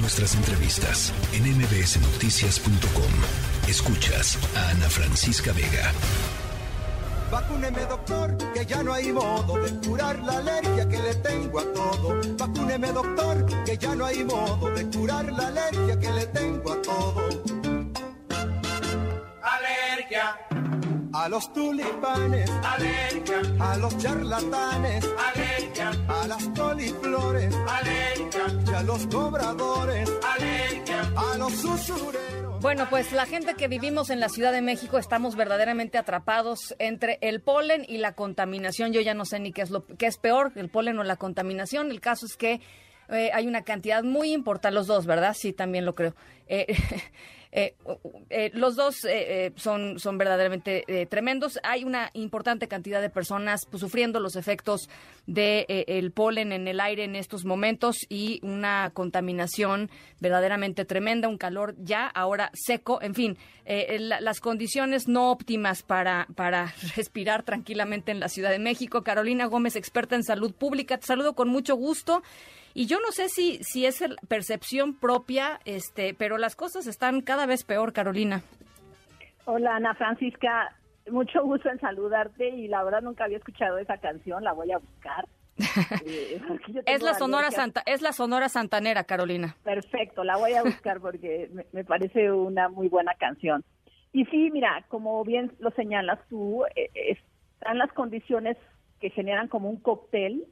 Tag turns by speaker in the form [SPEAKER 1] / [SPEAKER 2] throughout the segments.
[SPEAKER 1] Nuestras entrevistas en mbsnoticias.com. Escuchas a Ana Francisca Vega.
[SPEAKER 2] Vacúneme doctor, que ya no hay modo de curar la alergia que le tengo a todo. Vacúneme doctor, que ya no hay modo de curar la alergia que le tengo a todo. A los tulipanes, alergia. A los charlatanes, alergia. A las coliflores, alergia. Y a los cobradores, alergia. A los usureros.
[SPEAKER 3] Bueno, pues la gente que vivimos en la Ciudad de México estamos verdaderamente atrapados entre el polen y la contaminación. Yo ya no sé ni qué es lo qué es peor, el polen o la contaminación. El caso es que eh, hay una cantidad muy importante, los dos, ¿verdad? Sí, también lo creo. Eh, Eh, eh, los dos eh, son, son verdaderamente tremendos. Hay una importante cantidad de personas pues, sufriendo los efectos del de, el polen en el aire en estos momentos y una contaminación verdaderamente tremenda, un calor ya ahora seco, en fin, las condiciones no óptimas para, para respirar tranquilamente en la Ciudad de México. Carolina Gómez, experta en salud pública, te saludo con mucho gusto. Y yo no sé si, si es percepción propia, este, pero las cosas están cada vez peor, Carolina.
[SPEAKER 4] Hola, Ana Francisca. Mucho gusto en saludarte y la verdad nunca había escuchado esa canción, la voy a buscar.
[SPEAKER 3] Eh, es la sonora santa, es la sonora santanera, Carolina.
[SPEAKER 4] Perfecto, la voy a buscar porque me, parece una muy buena canción. Y sí, mira, como bien lo señalas tú, eh, están las condiciones que generan como un cóctel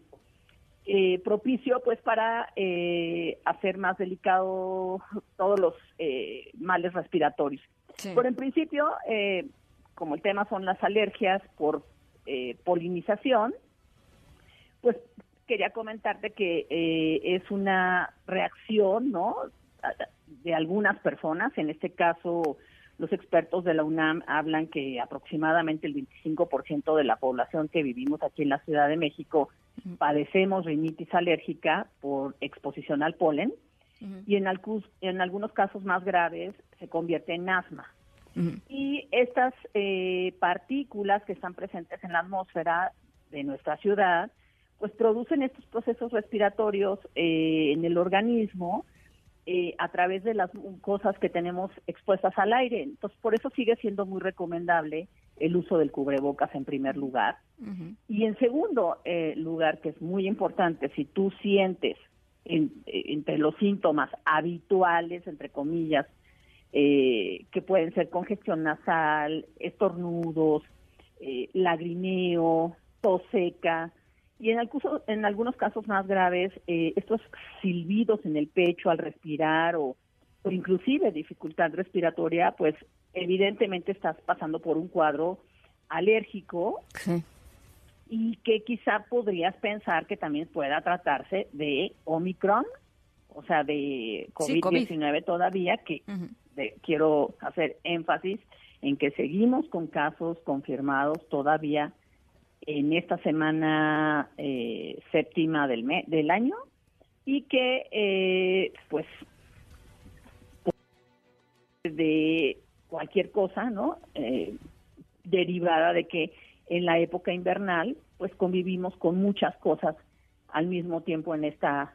[SPEAKER 4] eh, propicio pues para eh, hacer más delicado todos los eh, males respiratorios. Por en principio, como el tema son las alergias por polinización, pues quería comentarte que es una reacción, ¿no? De algunas personas, en este caso los expertos de la UNAM hablan que aproximadamente el 25% de la población que vivimos aquí en la Ciudad de México padecemos rinitis alérgica por exposición al polen y en, en, algunos casos más graves se convierte en asma. Y estas eh, partículas que están presentes en la atmósfera de nuestra ciudad, pues producen estos procesos respiratorios eh, en el organismo eh, a través de las cosas que tenemos expuestas al aire. Entonces, por eso sigue siendo muy recomendable el uso del cubrebocas en primer lugar. Y en segundo eh, lugar, que es muy importante, si tú sientes entre los síntomas habituales, entre comillas, eh, que pueden ser congestión nasal, estornudos, eh, lagrimeo, tos seca, y en, en algunos casos más graves, estos silbidos en el pecho al respirar o, o inclusive dificultad respiratoria, pues evidentemente estás pasando por un cuadro alérgico y que quizá podrías pensar que también pueda tratarse de Omicron, o sea, de COVID-19 todavía, que quiero hacer énfasis en que seguimos con casos confirmados todavía en esta semana eh, séptima del, del año y que eh, cualquier cosa, ¿no? Eh, derivada de que en la época invernal, pues convivimos con muchas cosas al mismo tiempo en esta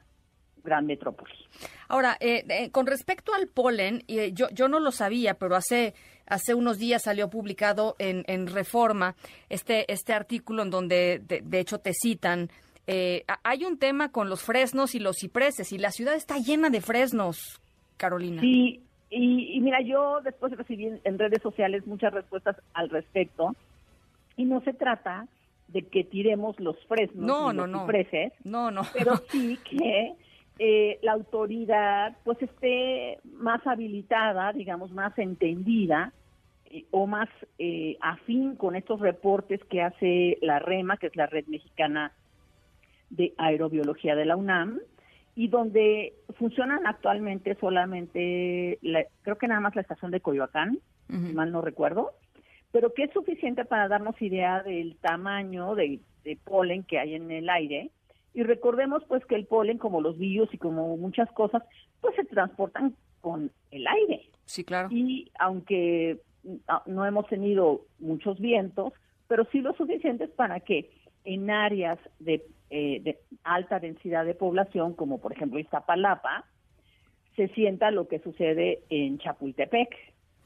[SPEAKER 4] gran metrópoli.
[SPEAKER 3] Ahora, eh, eh, con respecto al polen, yo, yo no lo sabía, pero hace, hace unos días salió publicado en, en Reforma este, este artículo en donde, de, hecho, te citan. hay un tema con los fresnos y los cipreses, y la ciudad está llena de fresnos, Carolina.
[SPEAKER 4] Sí, y, mira, yo después recibí en, redes sociales muchas respuestas al respecto y no se trata de que tiremos los fresnos
[SPEAKER 3] no,
[SPEAKER 4] no,
[SPEAKER 3] no.
[SPEAKER 4] no, no. pero sí que eh, la autoridad pues esté más habilitada, digamos, más entendida eh, o más eh, afín con estos reportes que hace la REMA, que es la Red Mexicana de Aerobiología de la UNAM, y donde funcionan actualmente solamente, creo que nada más la estación de Coyoacán, si mal no recuerdo, pero que es suficiente para darnos idea del tamaño de, polen que hay en el aire. Y recordemos pues que el polen, como los virus y como muchas cosas, pues se transportan con el aire.
[SPEAKER 3] Sí, claro.
[SPEAKER 4] Y aunque no hemos tenido muchos vientos, pero sí lo suficientes para que en áreas de, eh, de alta densidad de población, como por ejemplo Iztapalapa, se sienta lo que sucede en Chapultepec,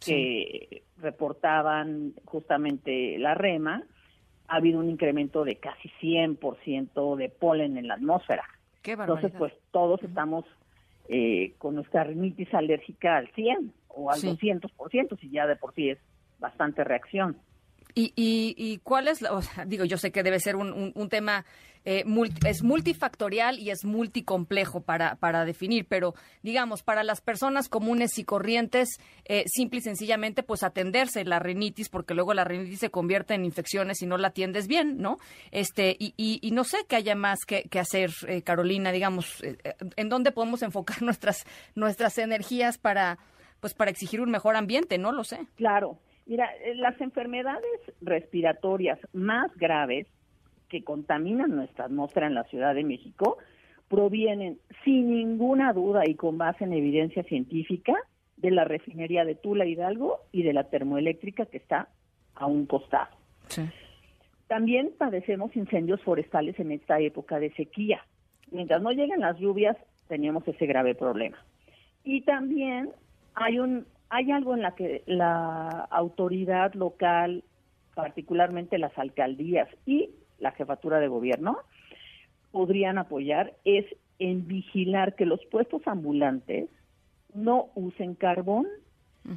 [SPEAKER 4] que reportaban justamente la REMA, ha habido un incremento de casi 100% de polen en la atmósfera. Entonces, pues todos estamos eh, con nuestra rinitis alérgica al 100 o al 200%, si ya de por sí es bastante reacción.
[SPEAKER 3] ¿Y, y, cuál es, la, digo, yo sé que debe ser un, un, tema, eh, es multifactorial y es multicomplejo para, para definir, pero digamos, para las personas comunes y corrientes, eh, simple y sencillamente, pues atenderse la rinitis, porque luego la rinitis se convierte en infecciones si no la atiendes bien, ¿no? Este, y, y, no sé qué haya más que, que hacer, eh, Carolina, digamos, en dónde podemos enfocar nuestras, nuestras energías para, pues para exigir un mejor ambiente, no lo sé.
[SPEAKER 4] Claro. Mira, eh, las enfermedades respiratorias más graves que contaminan nuestra atmósfera en la Ciudad de México provienen sin ninguna duda y con base en evidencia científica de la refinería de Tula Hidalgo y de la termoeléctrica que está a un costado. También padecemos incendios forestales en esta época de sequía. Mientras no lleguen las lluvias, tenemos ese grave problema. Y también hay un hay algo en la que la autoridad local, particularmente las alcaldías y la jefatura de gobierno, podrían apoyar es en vigilar que los puestos ambulantes no usen carbón,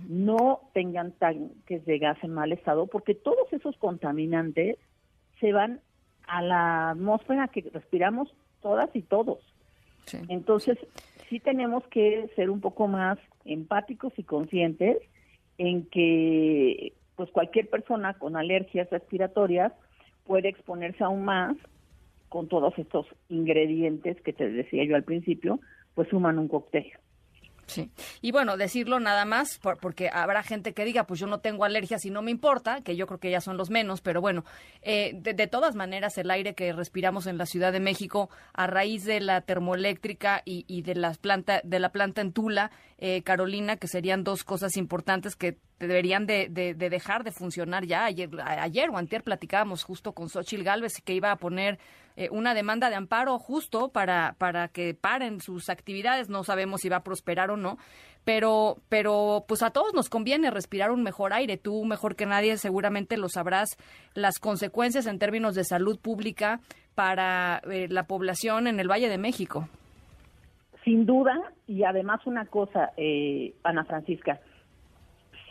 [SPEAKER 4] no tengan tanques de gas en mal estado, porque todos esos contaminantes se van a la atmósfera que respiramos todas y todos. Entonces, sí tenemos que ser un poco más empáticos y conscientes en que pues cualquier persona con alergias respiratorias puede exponerse aún más con todos estos ingredientes que te decía yo al principio, pues suman un cóctel.
[SPEAKER 3] Sí. Y bueno, decirlo nada más, porque habrá gente que diga, pues yo no tengo alergias y no me importa, que yo creo que ya son los menos, pero bueno, eh, de, todas maneras, el aire que respiramos en la Ciudad de México, a raíz de la termoeléctrica y, de, las planta, de la planta en Tula, eh, Carolina, que serían dos cosas importantes que deberían de, dejar de funcionar ya. Ayer, ayer o antier platicábamos justo con Xochil Gálvez que iba a poner eh, una demanda de amparo justo para, para que paren sus actividades. No sabemos si va a prosperar o no, pero, pero pues a todos nos conviene respirar un mejor aire. Tú mejor que nadie seguramente lo sabrás las consecuencias en términos de salud pública para eh, la población en el Valle de México.
[SPEAKER 4] Sin duda, y además una cosa, eh, Ana Francisca,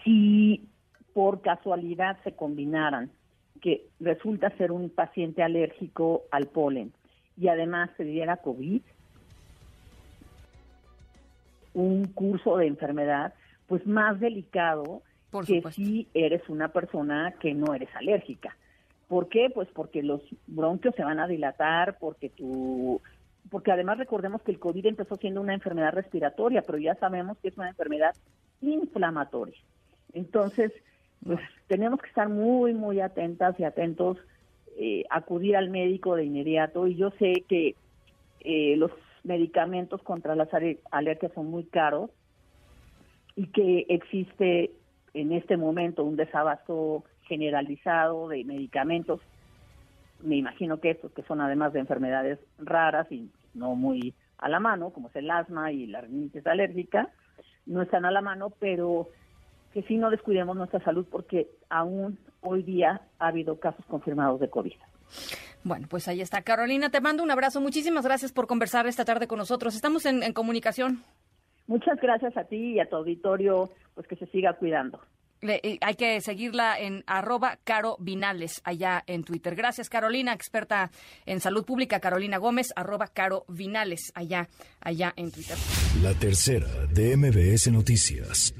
[SPEAKER 4] si por casualidad se combinaran que resulta ser un paciente alérgico al polen y además se diera COVID, un curso de enfermedad, pues más delicado que si eres una persona que no eres alérgica. ¿Por qué? Pues porque los bronquios se van a dilatar, porque tu porque además recordemos que el COVID empezó siendo una enfermedad respiratoria, pero ya sabemos que es una enfermedad inflamatoria. Entonces, pues tenemos que estar muy, muy atentas y atentos, eh, acudir al médico de inmediato. Y yo sé que eh, los medicamentos contra las alergias son muy caros y que existe en este momento un desabasto generalizado de medicamentos. Me imagino que estos, que son además de enfermedades raras y no muy a la mano, como es el asma y la rinitis alérgica, no están a la mano, pero que sí no descuidemos nuestra salud porque aún hoy día ha habido casos confirmados de COVID.
[SPEAKER 3] Bueno, pues ahí está. Carolina, te mando un abrazo. Muchísimas gracias por conversar esta tarde con nosotros. Estamos en, comunicación.
[SPEAKER 4] Muchas gracias a ti y a tu auditorio, pues que se siga cuidando.
[SPEAKER 3] Eh, hay que seguirla en arroba Caro Vinales allá en Twitter. Gracias, Carolina, experta en salud pública. Carolina Gómez, arroba Caro Vinales allá, allá en Twitter.
[SPEAKER 1] La tercera de MBS Noticias.